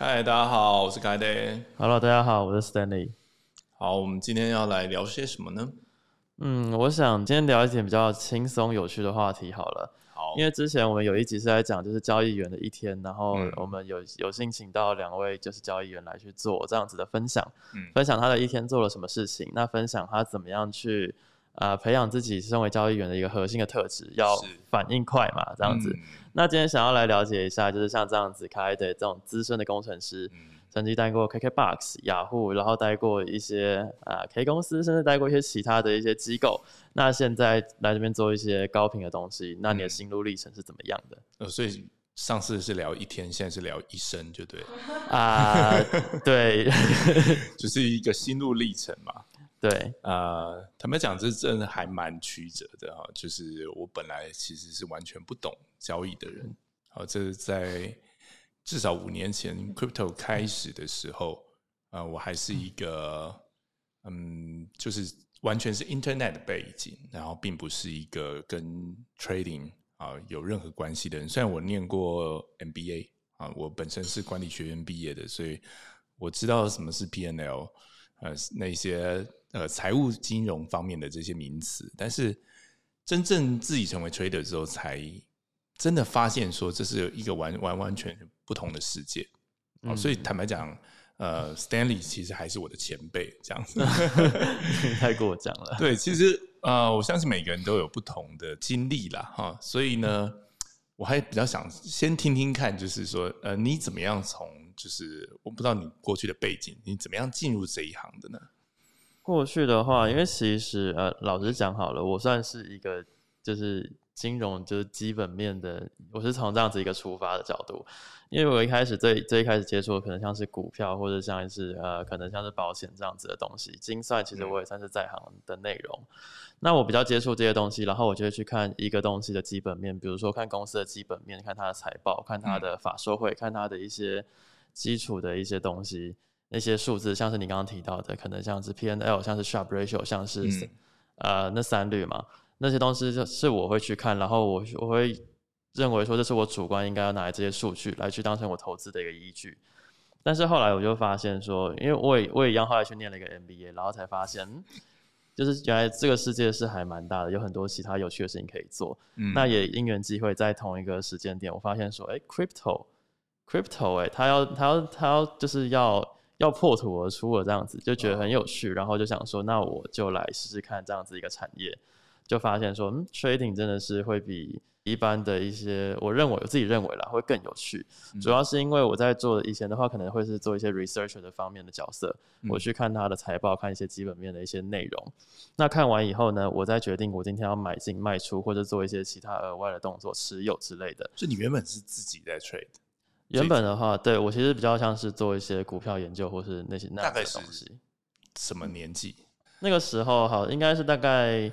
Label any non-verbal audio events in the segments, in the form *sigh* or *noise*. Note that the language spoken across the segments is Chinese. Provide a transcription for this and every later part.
嗨，大家好，我是 g a d Hello，大家好，我是 Stanley。好，我们今天要来聊些什么呢？嗯，我想今天聊一点比较轻松有趣的话题好了。好，因为之前我们有一集是在讲就是交易员的一天，然后我们有有幸请到两位就是交易员来去做这样子的分享，嗯分享他的一天做了什么事情，那分享他怎么样去呃培养自己身为交易员的一个核心的特质，要反应快嘛，这样子。嗯那今天想要来了解一下，就是像这样子开的这种资深的工程师，嗯曾经待过 KKBox、雅虎，然后待过一些啊、K 公司，甚至待过一些其他的一些机构。那现在来这边做一些高频的东西，那你的嗯心路历程是怎么样的？呃，所以上次是聊一天，现在是聊一生，就对了，啊、对 *laughs* 就是一个心路历程嘛。对，呃，坦白讲，这真的还蛮曲折的哈。就是我本来其实是完全不懂交易的人，好，这是在至少五年前 crypto 开始的时候，呃，我还是一个嗯，就是完全是 internet 背景，然后并不是一个跟 trading 啊有任何关系的人。虽然我念过 MBA 啊，我本身是管理学院毕业的，所以我知道什么是 PNL。呃，那些呃财务金融方面的这些名词，但是真正自己成为 trader 之后，才真的发现说这是一个完完完全全不同的世界。哦，所以坦白讲，呃，Stanley 其实还是我的前辈，这样子。*laughs* *laughs* 太过奖了。对，其实呃，我相信每个人都有不同的经历啦，哈，所以呢，我还比较想先听听看，就是说，呃，你怎么样从就是我不知道你过去的背景，你怎么样进入这一行的呢？过去的话，因为其实呃，老实讲好了，我算是一个就是金融就是基本面的，我是从这样子一个出发的角度，因为我一开始最最一开始接触的可能像是股票或者像是呃可能像是保险这样子的东西，精算其实我也算是在行的内容。那我比较接触这些东西，然后我就会去看一个东西的基本面，比如说看公司的基本面，看它的财报，看它的法说会，看它的一些基础的一些东西。那些数字，像是你刚刚提到的，可能像是 P N L，像是 Sharp Ratio，像是、嗯呃那三率嘛，那些东西就是我会去看，然后我我会认为说这是我主观应该要拿来这些数据来去当成我投资的一个依据。但是后来我就发现说，因为我也我也一样后来去念了一个 MBA，然后才发现，嗯就是原来这个世界是还蛮大的，有很多其他有趣的事情可以做。嗯那也因缘机会，在同一个时间点，我发现说，哎、c r y p t o crypto，哎、他要他要他要就是要要破土而出了这样子，就觉得很有趣，然后就想说，那我就来试试看这样子一个产业，就发现说，嗯，trading 真的是会比一般的一些，我认为我自己认为啦，会更有趣。主要是因为我在做以前的话，可能会是做一些 researcher 的方面的角色，我去看他的财报，看一些基本面的一些内容。那看完以后呢，我再决定我今天要买进、卖出，或者做一些其他额外的动作、持有之类的。所以你原本是自己在 trade，原本的话，对我其实比较像是做一些股票研究，或是那些那样大概是东西。什么年纪？那个时候哈，应该是大概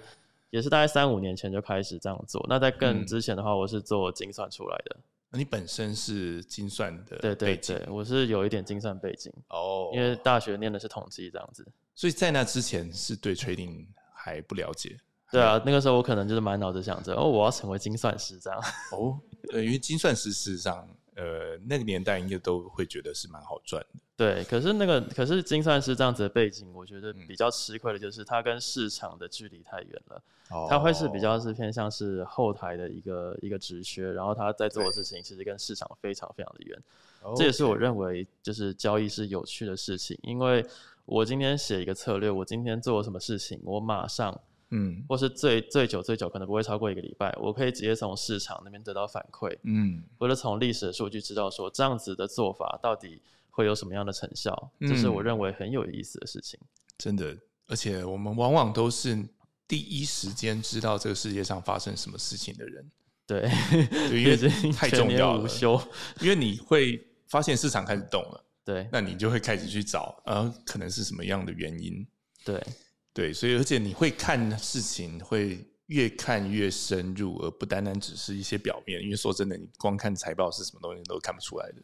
也是大概三五年前就开始这样做。那在更嗯之前的话，我是做精算出来的。那你本身是精算的对对对，我是有一点精算背景，哦，因为大学念的是统计这样子。所以在那之前是对 trading 还不了解对啊，那个时候我可能就是满脑子想着，哦，我要成为精算师这样。哦。对，因为精算师事实上，呃，那个年代应该都会觉得是蛮好赚的。对，可是那个可是精算师这样子的背景，我觉得嗯比较吃亏的就是它跟市场的距离太远了。哦它会是比较是偏向是后台的一个一个职缺，然后他在做的事情其实跟市场非常非常的远。哦这也是我认为就是交易是有趣的事情，因为我今天写一个策略，我今天做了什么事情，我马上嗯。或是最最久最久可能不会超过一个礼拜，我可以直接从市场那边得到反馈，嗯。或者从历史的数据知道说这样子的做法到底会有什么样的成效，这是我嗯。认为很有意思的事情。真的，而且我们往往都是第一时间知道这个世界上发生什么事情的人，对，*laughs* 对，因为 *laughs* 太重要了，无休。*laughs* 因为你会发现市场开始动了，对。那你就会开始去找，呃，可能是什么样的原因，对对，所以而且你会看事情会越看越深入，而不单单只是一些表面。因为说真的，你光看财报是什么东西都看不出来的。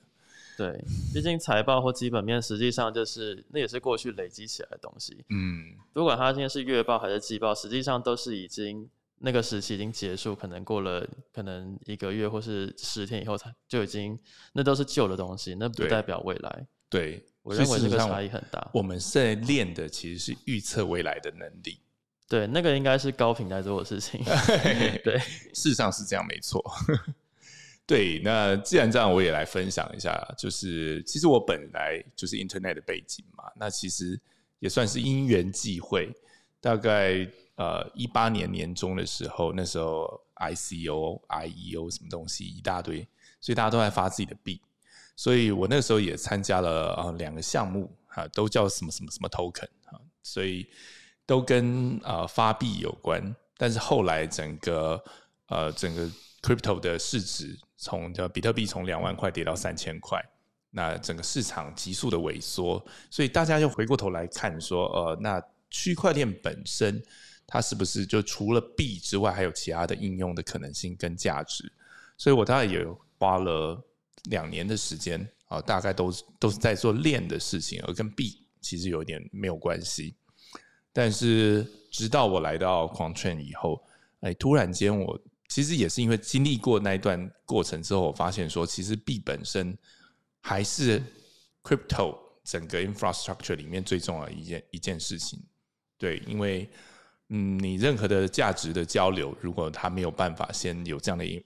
对，毕竟财报或基本面实际上就是那也是过去累积起来的东西。嗯，不管它今天是月报还是季报，实际上都是已经那个时期已经结束，可能过了可能一个月或是十天以后，它就已经那都是旧的东西，那不代表未来。对，我认为这个差异很大。我们在练的其实是预测未来的能力。*laughs* 对，那个应该是高频在做的事情。*laughs* 对，事实上是这样，没错。*laughs* 对，那既然这样，我也来分享一下，就是其实我本来就是 Internet 的背景嘛，那其实也算是因缘际会，大概呃一八年年中的时候，那时候 ICO、IEO 什么东西一大堆，所以大家都在发自己的币，所以我那个时候也参加了啊两个项目啊，都叫什么什么什么 token 啊，所以都跟啊发币有关，但是后来整个呃整个 crypto 的市值。从叫比特币从两万块跌到三千块，那整个市场急速的萎缩，所以大家又回过头来看说，呃，那区块链本身它是不是就除了币之外，还有其他的应用的可能性跟价值？所以我大概也花了两年的时间啊，大概都是都是在做链的事情，而跟币其实有点没有关系。但是直到我来到狂券以后，哎，突然间我。其实也是因为经历过那一段过程之后，我发现说，其实币本身还是 crypto 整个 infrastructure 里面最重要一件一件事情。对，因为嗯，你任何的价值的交流，如果它没有办法先有这样的一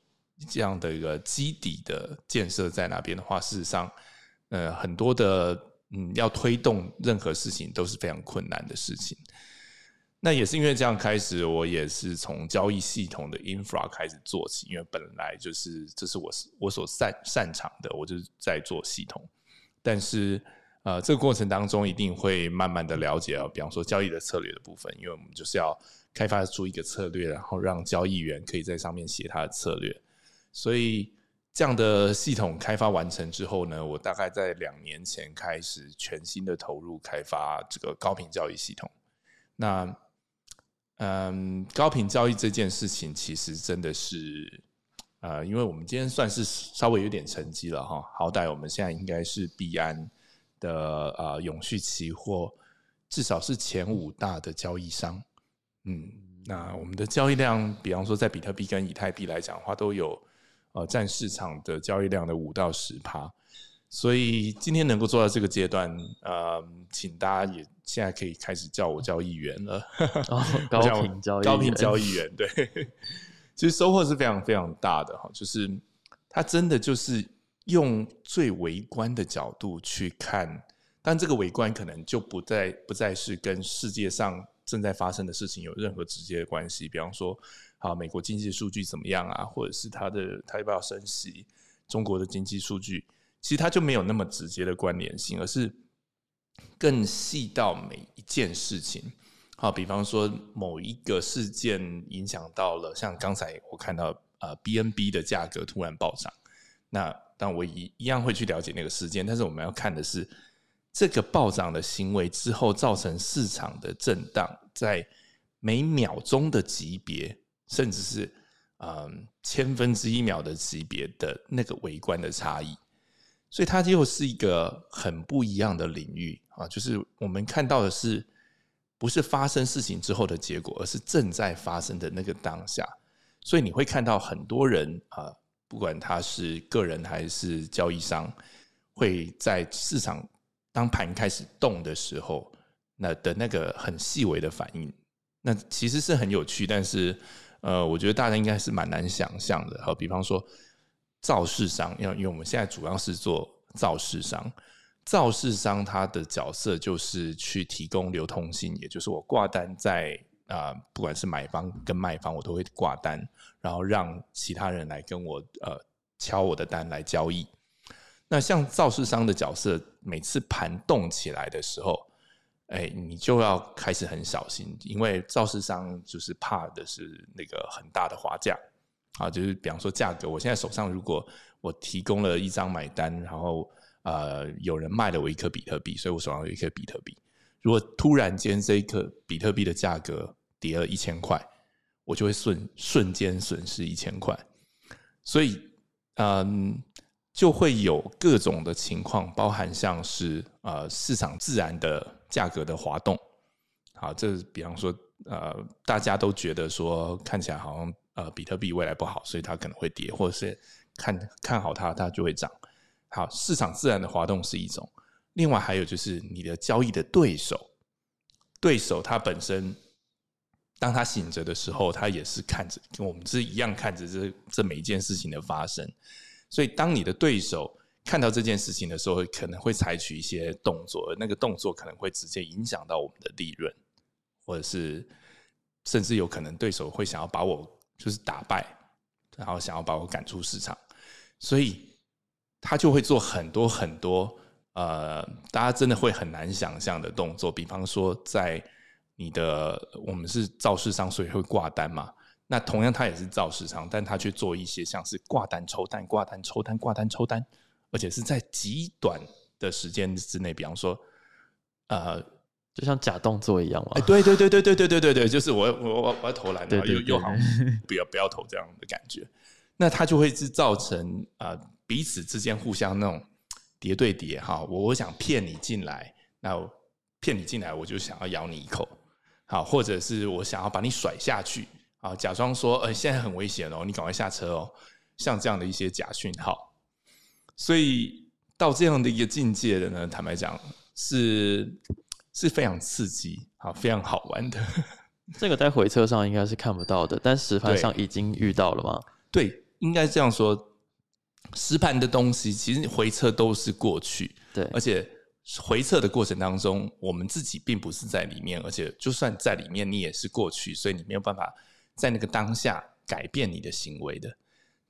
这样的一个基底的建设在那边的话，事实上，呃，很多的嗯，要推动任何事情都是非常困难的事情。那也是因为这样开始，我也是从交易系统的 infra 开始做起，因为本来就是这是我我所擅擅长的，我就是在做系统。但是呃，这个过程当中一定会慢慢的了解啊，比方说交易的策略的部分，因为我们就是要开发出一个策略，然后让交易员可以在上面写他的策略。所以这样的系统开发完成之后呢，我大概在两年前开始全新的投入开发这个高频交易系统。那嗯，高频交易这件事情其实真的是，呃，因为我们今天算是稍微有点成绩了哈，好歹我们现在应该是币安的呃永续期货，至少是前五大的交易商。嗯，那我们的交易量，比方说在比特币跟以太币来讲的话，都有呃占市场的交易量的五到十趴。所以今天能够做到这个阶段，呃，请大家也现在可以开始叫我交易员了。*laughs* 高频交易高频交易员，对，其实收获是非常非常大的哈。就是他真的就是用最微观的角度去看，但这个微观可能就不再不再是跟世界上正在发生的事情有任何直接的关系。比方说，啊，美国经济数据怎么样啊，或者是它的它要不要升息，中国的经济数据。其实它就没有那么直接的关联性，而是更细到每一件事情。好，比方说某一个事件影响到了，像刚才我看到呃 B N B 的价格突然暴涨，那但我一一样会去了解那个事件，但是我们要看的是这个暴涨的行为之后造成市场的震荡，在每秒钟的级别，甚至是嗯千分之一秒的级别的那个微观的差异。所以它又是一个很不一样的领域啊，就是我们看到的是不是发生事情之后的结果，而是正在发生的那个当下。所以你会看到很多人啊，不管他是个人还是交易商，会在市场当盘开始动的时候，那的那个很细微的反应，那其实是很有趣，但是呃，我觉得大家应该是蛮难想象的。好，比方说。造市商，因为因为我们现在主要是做造市商，造市商他的角色就是去提供流通性，也就是我挂单在啊，不管是买方跟卖方，我都会挂单，然后让其他人来跟我呃敲我的单来交易。那像造市商的角色，每次盘动起来的时候，哎，你就要开始很小心，因为造市商就是怕的是那个很大的滑价。啊，就是比方说价格，我现在手上如果我提供了一张买单，然后呃有人卖了我一颗比特币，所以我手上有一颗比特币。如果突然间这一颗比特币的价格跌了一千块，我就会瞬瞬间损失一千块。所以嗯，就会有各种的情况，包含像是呃市场自然的价格的滑动。好，这比方说呃，大家都觉得说看起来好像呃比特币未来不好，所以它可能会跌，或者是看看好它，它就会涨。好，市场自然的滑动是一种，另外还有就是你的交易的对手，对手他本身当他醒着的时候，他也是看着跟我们是一样看着这这每一件事情的发生，所以当你的对手看到这件事情的时候，可能会采取一些动作，那个动作可能会直接影响到我们的利润。或者是甚至有可能对手会想要把我就是打败，然后想要把我赶出市场，所以他就会做很多很多呃，大家真的会很难想象的动作。比方说，在你的我们是造市商，所以会挂单嘛。那同样他也是造市场，但他去做一些像是挂单抽单、挂单抽单、挂单抽单，而且是在极短的时间之内。比方说，呃。就像假动作一样嘛？哎，对对对对对对对对对，就是我我我我要投篮，然后又又好不要不要投这样的感觉，那他就会是造成啊彼此之间互相那种叠对叠哈，我我想骗你进来，那骗你进来，我就想要咬你一口，好，或者是我想要把你甩下去啊，假装说呃现在很危险哦，你赶快下车哦，像这样的一些假讯号，所以到这样的一个境界的呢，坦白讲是。是非常刺激啊，非常好玩的。*laughs* 这个在回车上应该是看不到的，但实盘上已经遇到了吗？对，应该这样说。实盘的东西其实回测都是过去，对，而且回测的过程当中，我们自己并不是在里面，而且就算在里面，你也是过去，所以你没有办法在那个当下改变你的行为的。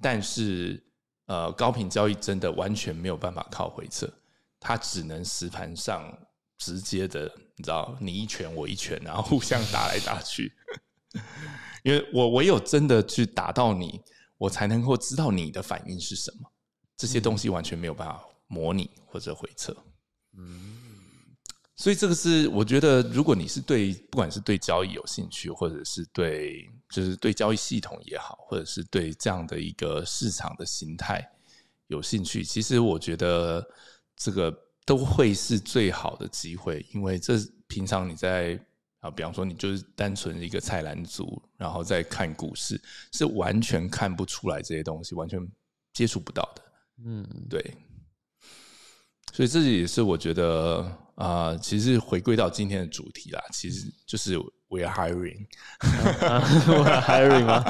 但是，呃，高频交易真的完全没有办法靠回测，它只能实盘上。直接的，你知道，你一拳我一拳，然后互相打来打去。*laughs* 因为我唯有真的去打到你，我才能够知道你的反应是什么。这些东西完全没有办法模拟或者回测。嗯，所以这个是我觉得，如果你是对不管是对交易有兴趣，或者是对就是对交易系统也好，或者是对这样的一个市场的形态有兴趣，其实我觉得这个。都会是最好的机会，因为这平常你在啊，比方说你就是单纯一个菜篮族，然后再看股市，是完全看不出来这些东西，完全接触不到的。嗯，对。所以这也是我觉得啊，其实回归到今天的主题啦，其实就是 we are hiring，we are *laughs* hiring 吗？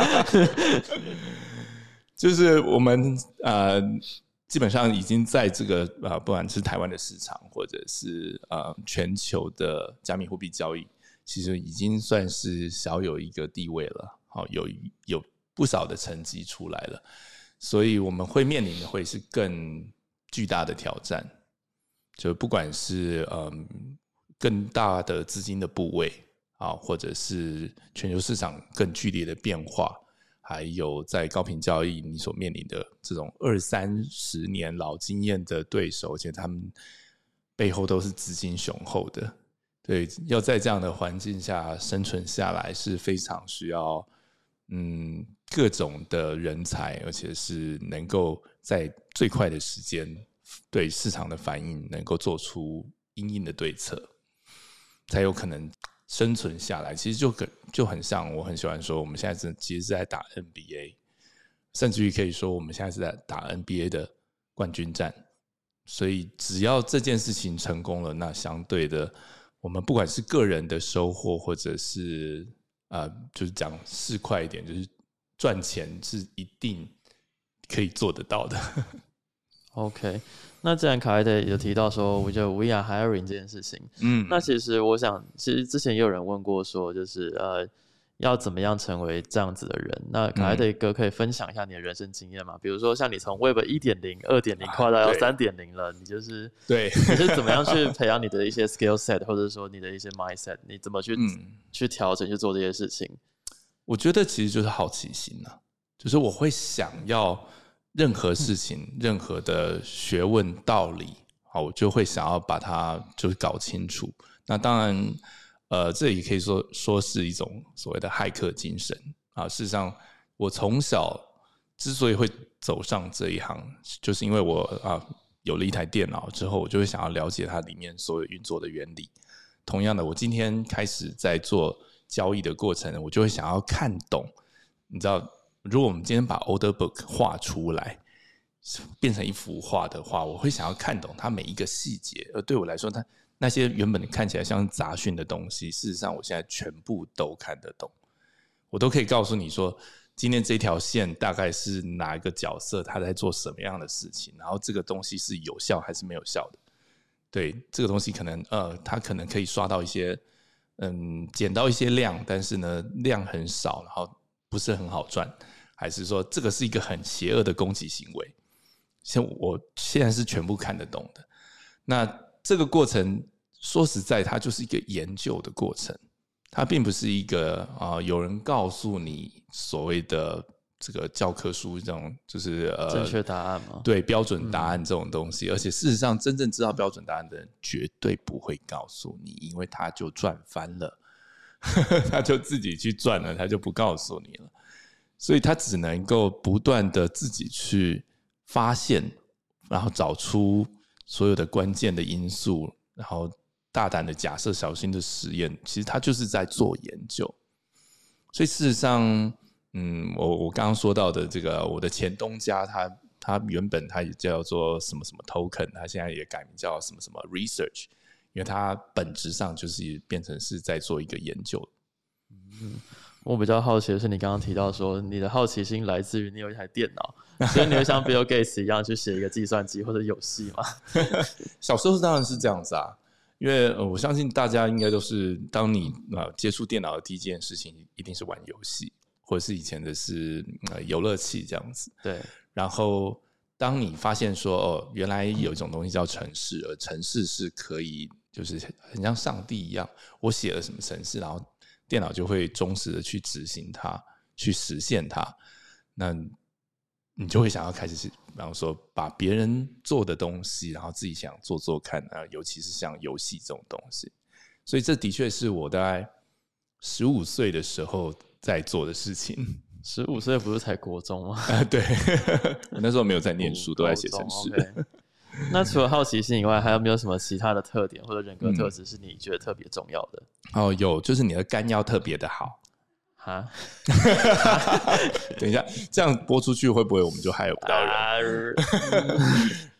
*laughs* 就是我们啊。基本上已经在这个啊，不管是台湾的市场，或者是呃全球的加密货币交易，其实已经算是小有一个地位了。好，有有不少的成绩出来了，所以我们会面临的会是更巨大的挑战。就不管是嗯更大的资金的部位啊，或者是全球市场更剧烈的变化。还有在高频交易，你所面临的这种二三十年老经验的对手，而且他们背后都是资金雄厚的，对，要在这样的环境下生存下来是非常需要，嗯，各种的人才，而且是能够在最快的时间对市场的反应能够做出应应的对策，才有可能。生存下来，其实就跟就很像，我很喜欢说，我们现在是其实是在打 NBA，甚至于可以说，我们现在是在打 NBA 的冠军战。所以，只要这件事情成功了，那相对的，我们不管是个人的收获，或者是啊，就是讲市快一点，就是赚钱是一定可以做得到的。OK。那既然卡莱德有提到说，我觉得 we are hiring 这件事情，嗯，那其实我想，其实之前也有人问过说，就是呃，要怎么样成为这样子的人？那卡莱德哥可以分享一下你的人生经验吗？比如说，像你从 Web 一点零、二点零跨到要三点零了，你就是对，你是怎么样去培养你的一些 skill set，或者说你的一些 mindset，你怎么去去调整去做这些事情？我觉得其实就是好奇心啊，就是我会想要。任何事情，任何的学问道理，好，我就会想要把它就是搞清楚。那当然，呃，这也可以说说是一种所谓的骇客精神啊。事实上，我从小之所以会走上这一行，就是因为我啊有了一台电脑之后，我就会想要了解它里面所有运作的原理。同样的，我今天开始在做交易的过程，我就会想要看懂。你知道，如果我们今天把 order book 画出来，变成一幅画的话，我会想要看懂它每一个细节。而对我来说，它那些原本看起来像杂讯的东西，事实上我现在全部都看得懂。我都可以告诉你说，今天这条线大概是哪一个角色他在做什么样的事情，然后这个东西是有效还是没有效的。对这个东西，可能呃，他可能可以刷到一些，嗯，捡到一些量，但是呢，量很少，然后不是很好赚，还是说这个是一个很邪恶的攻击行为？像我现在是全部看得懂的。那这个过程，说实在，它就是一个研究的过程，它并不是一个啊，有人告诉你所谓的。这个教科书这种就是呃正确答案吗？对标准答案这种东西，而且事实上真正知道标准答案的人绝对不会告诉你，因为他就赚翻了，*laughs* 他就自己去赚了，他就不告诉你了，所以他只能够不断的自己去发现，然后找出所有的关键的因素，然后大胆的假设，小心的实验，其实他就是在做研究，所以事实上。嗯，我我刚刚说到的这个，我的前东家，他他原本他也叫做什么什么 token，他现在也改名叫什么什么 research，因为他本质上就是变成是在做一个研究。嗯，我比较好奇的是，你刚刚提到说，你的好奇心来自于你有一台电脑，所以你会像 Bill Gates 一样去写一个计算机或者游戏吗？*laughs* 小时候当然是这样子啊，因为我相信大家应该都是，当你啊接触电脑的第一件事情，一定是玩游戏。或者是以前的是呃游乐器这样子，对。然后当你发现说哦，原来有一种东西叫城市，而城市是可以就是很像上帝一样，我写了什么城市，然后电脑就会忠实的去执行它，去实现它。那你就会想要开始是，比方说把别人做的东西，然后自己想做做看啊，尤其是像游戏这种东西。所以这的确是我大概十五岁的时候。在做的事情，*laughs* 十五岁不是才国中吗？啊，对，*laughs* 我那时候没有在念书，都在写程式。*laughs* 那除了好奇心以外，还有没有什么其他的特点或者人格特质是你觉得特别重要的？哦，有，就是你的肝要特别的好。哈，*laughs* 等一下，这样播出去会不会我们就害不到人？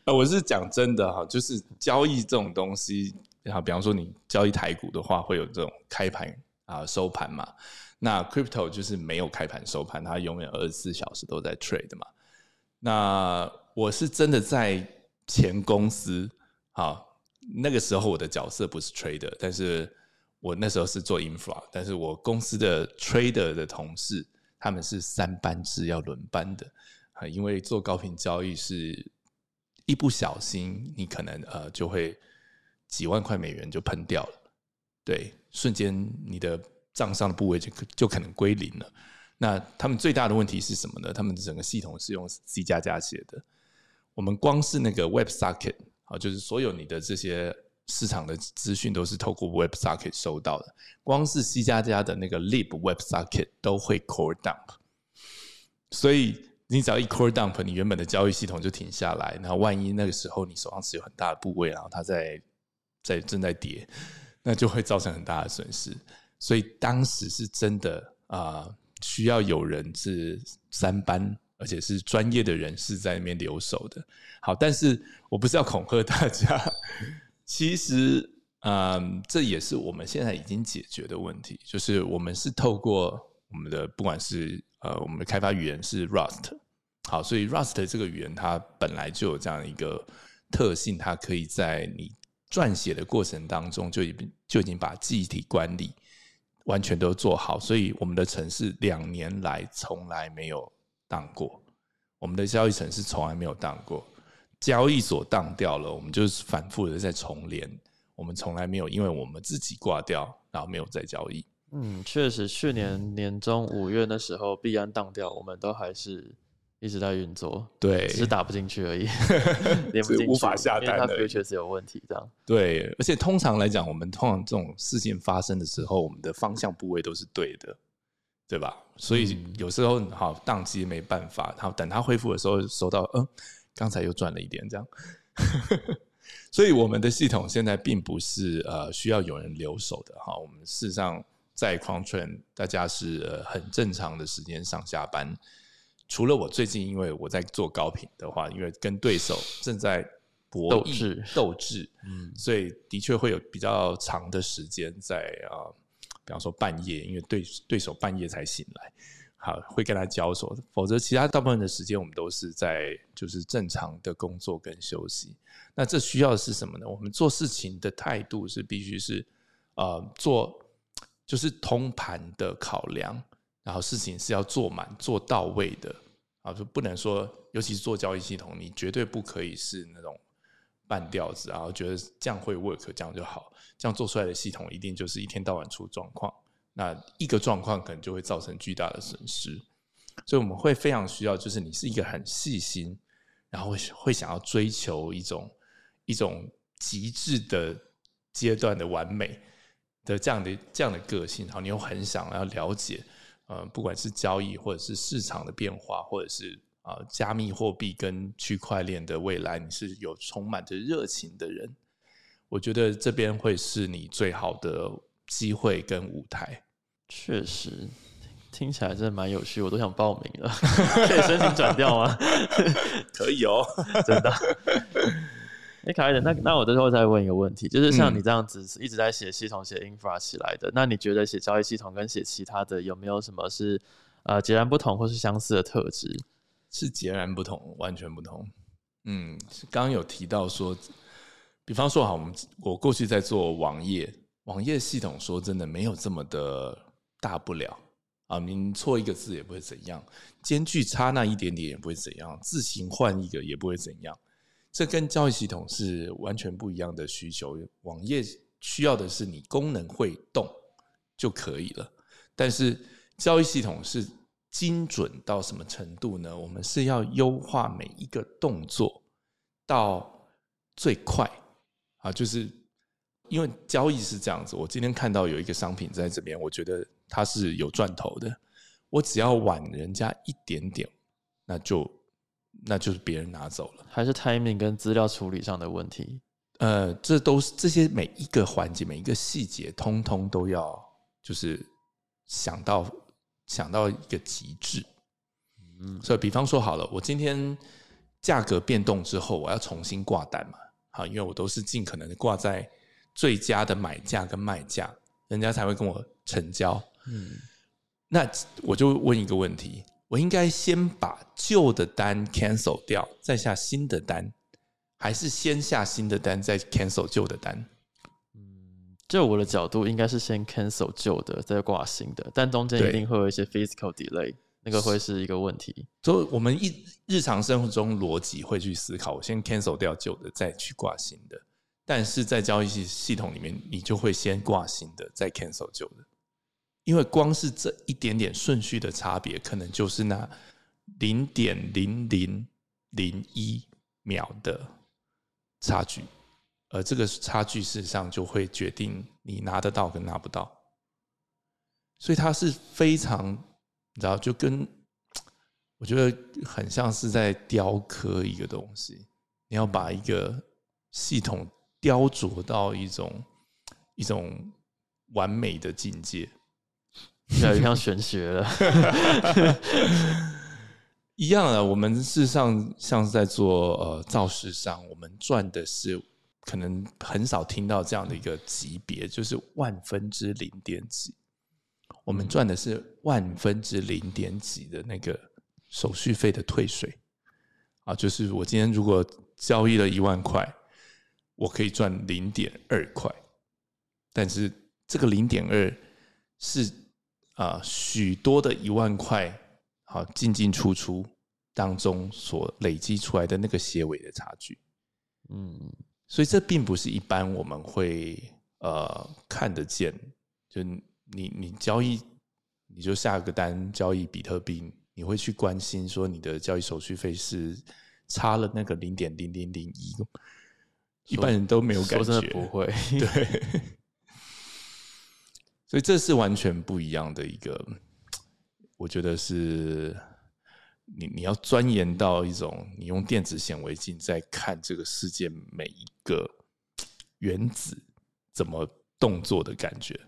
啊，*laughs* 我是讲真的哈，就是交易这种东西，啊，比方说你交易台股的话，会有这种开盘啊、收盘嘛。那 crypto 就是没有开盘收盘，它永远二十四小时都在 trade 嘛。那我是真的在前公司，好，那个时候我的角色不是 trader，但是我那时候是做 infra，但是我公司的 trader 的同事，他们是三班制要轮班的啊，因为做高频交易是一不小心，你可能呃就会几万块美元就喷掉了，对，瞬间你的。账上的部位就就可能归零了。那他们最大的问题是什么呢？他们整个系统是用 C 加加写的。我们光是那个 Web Socket 啊，就是所有你的这些市场的资讯都是透过 Web Socket 收到的。光是 C 加加的那个 Lib Web Socket 都会 Core Dump，所以你只要一 Core Dump，你原本的交易系统就停下来。然后万一那个时候你手上持有很大的部位，然后它在在正在跌，那就会造成很大的损失。所以当时是真的啊，需要有人是三班，而且是专业的人士在那边留守的。好，但是我不是要恐吓大家，*laughs* 其实，嗯，这也是我们现在已经解决的问题，就是我们是透过我们的不管是呃，我们的开发语言是 Rust，好，所以 Rust 这个语言它本来就有这样一个特性，它可以在你撰写的过程当中就已经就已经把记忆体管理。完全都做好，所以我们的城市两年来从来没有当过，我们的交易城市从来没有当过，交易所当掉了，我们就是反复的在重连，我们从来没有因为我们自己挂掉，然后没有再交易。嗯，确实，去年年中五月的时候，币安当掉，我们都还是。一直在运作，对，只是打不进去而已，*laughs* 连不进去，无法下单的，它确实有问题。这样，对，而且通常来讲，我们通常这种事件发生的时候，我们的方向部位都是对的，对吧？所以有时候好宕机没办法，然后等它恢复的时候，收到，嗯，刚才又赚了一点，这样。*laughs* 所以我们的系统现在并不是呃需要有人留守的哈，我们事实上在 u a n t 大家是很正常的时间上下班。除了我最近因为我在做高频的话，因为跟对手正在博弈斗智，嗯，所以的确会有比较长的时间在啊，比方说半夜，因为对对手半夜才醒来，好会跟他交手。否则其他大部分的时间我们都是在就是正常的工作跟休息。那这需要的是什么呢？我们做事情的态度是必须是呃做就是通盘的考量。然后事情是要做满、做到位的啊，就不能说，尤其是做交易系统，你绝对不可以是那种半吊子，然后觉得这样会 work，这样就好，这样做出来的系统一定就是一天到晚出状况，那一个状况可能就会造成巨大的损失。所以我们会非常需要，就是你是一个很细心，然后会想要追求一种一种极致的阶段的完美的这样的这样的个性，然后你又很想要了解。呃，不管是交易，或者是市场的变化，或者是啊，加密货币跟区块链的未来，你是有充满着热情的人，我觉得这边会是你最好的机会跟舞台。确实，听起来真的蛮有趣，我都想报名了，*laughs* 可以申请转调吗？*laughs* 可以哦，真的。*laughs* 哎，凯德，那那我最后再问一个问题，就是像你这样子一直在写系统、写 infra 起来的，那你觉得写交易系统跟写其他的有没有什么是呃截然不同或是相似的特质？是截然不同，完全不同。嗯，刚刚有提到说，比方说，好，我们我过去在做网页，网页系统，说真的没有这么的大不了啊，您错一个字也不会怎样，间距差那一点点也不会怎样，字形换一个也不会怎样。这跟交易系统是完全不一样的需求。网页需要的是你功能会动就可以了，但是交易系统是精准到什么程度呢？我们是要优化每一个动作到最快啊！就是因为交易是这样子，我今天看到有一个商品在这边，我觉得它是有赚头的，我只要晚人家一点点，那就。那就是别人拿走了，还是 timing 跟资料处理上的问题？呃，这都是这些每一个环节、每一个细节，通通都要就是想到想到一个极致。嗯，所以比方说好了，我今天价格变动之后，我要重新挂单嘛？好，因为我都是尽可能的挂在最佳的买价跟卖价，人家才会跟我成交。嗯，那我就问一个问题。我应该先把旧的单 cancel 掉，再下新的单，还是先下新的单再 cancel 旧的单？嗯，就我的角度，应该是先 cancel 旧的，再挂新的，但中间一定会有一些 physical delay，那个会是一个问题。所以，我们一日常生活中逻辑会去思考，我先 cancel 掉旧的，再去挂新的。但是在交易系系统里面，你就会先挂新的，再 cancel 旧的。因为光是这一点点顺序的差别，可能就是那零点零零零一秒的差距，而这个差距事实上就会决定你拿得到跟拿不到。所以它是非常，你知道，就跟我觉得很像是在雕刻一个东西，你要把一个系统雕琢到一种一种完美的境界。越来越像玄学了，*laughs* 一样的。我们事实上像是在做呃造势上，我们赚的是可能很少听到这样的一个级别，就是万分之零点几。我们赚的是万分之零点几的那个手续费的退税。啊，就是我今天如果交易了一万块，我可以赚零点二块，但是这个零点二是。啊，许多的一万块，好进进出出当中所累积出来的那个结尾的差距，嗯，所以这并不是一般我们会呃看得见。就你你交易，你就下个单交易比特币，你会去关心说你的交易手续费是差了那个零点零零零一，一般人都没有感觉，不会，对。所以这是完全不一样的一个，我觉得是你你要钻研到一种，你用电子显微镜在看这个世界每一个原子怎么动作的感觉。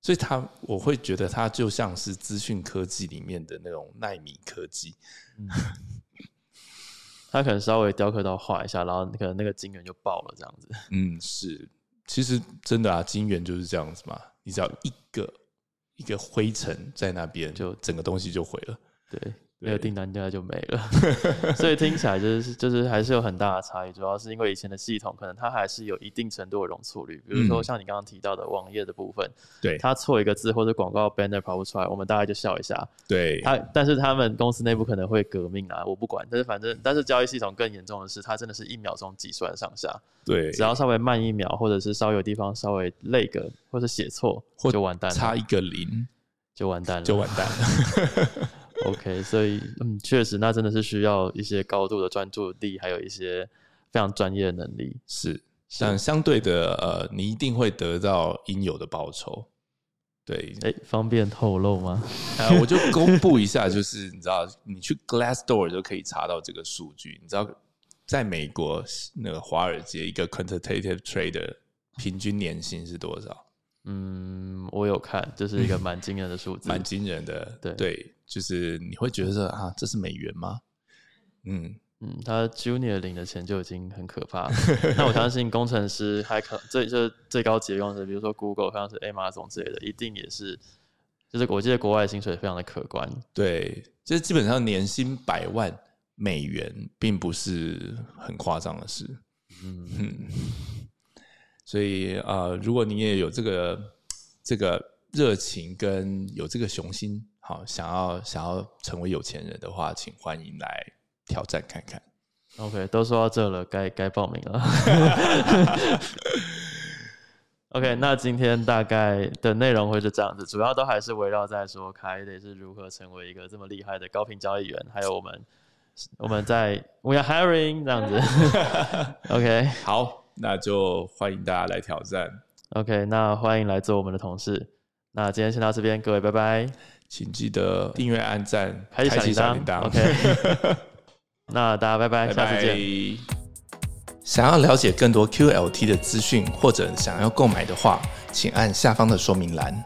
所以它我会觉得它就像是资讯科技里面的那种纳米科技。*laughs* 它可能稍微雕刻到画一下，然后可能那个晶圆就爆了，这样子。嗯，是，其实真的啊，晶圆就是这样子嘛，你只要一个一个灰尘在那边，就整个东西就毁了。对。那个订单掉就没了，*laughs* 所以听起来就是就是还是有很大的差异，主要是因为以前的系统可能它还是有一定程度的容错率，比如说像你刚刚提到的网页的部分，对，它错一个字或者广告 banner 跑不出来，我们大概就笑一下，对，它但是他们公司内部可能会革命啊，我不管，但是反正但是交易系统更严重的是，它真的是一秒钟计算上下，对，只要稍微慢一秒，或者是稍微有地方稍微累个或者写错，就完蛋了，差一个零。就完蛋了，就完蛋了。*laughs* *laughs* OK，所以嗯，确实，那真的是需要一些高度的专注力，还有一些非常专业的能力。是，但相对的，呃，你一定会得到应有的报酬。对，哎，方便透露吗？*laughs* 呃，我就公布一下，就是你知道，你去 Glassdoor 就可以查到这个数据。你知道，在美国那个华尔街一个 quantitative trader 平均年薪是多少？嗯，我有看，这是一个 *laughs* 蛮惊人的数字，蛮惊人的。对对，就是你会觉得啊，这是美元吗？嗯嗯，他 Junior 领的钱就已经很可怕了。*laughs* 那我相信工程师还可最就最高级的工程师，比如说 Google，像是 Amazon 之类的，一定也是，就是我记得国外薪水非常的可观。对，就是基本上年薪百万美元，并不是很夸张的事。嗯。*laughs* 所以啊，如果你也有这个这个热情跟有这个雄心，好想要想要成为有钱人的话，请欢迎来挑战看看。OK，都说到这了，该该报名了。*laughs* OK，那今天大概的内容会是这样子，主要都还是围绕在说凯得是如何成为一个这么厉害的高频交易员，还有我们我们在 We are hiring 这样子。*laughs* OK，好。那就欢迎大家来挑战。OK，那欢迎来做我们的同事。那今天先到这边，各位拜拜。请记得订阅、按赞、开启小铃铛。OK，*laughs* 那大家拜拜，下次见。想要了解更多 QLT 的资讯，或者想要购买的话，请按下方的说明栏。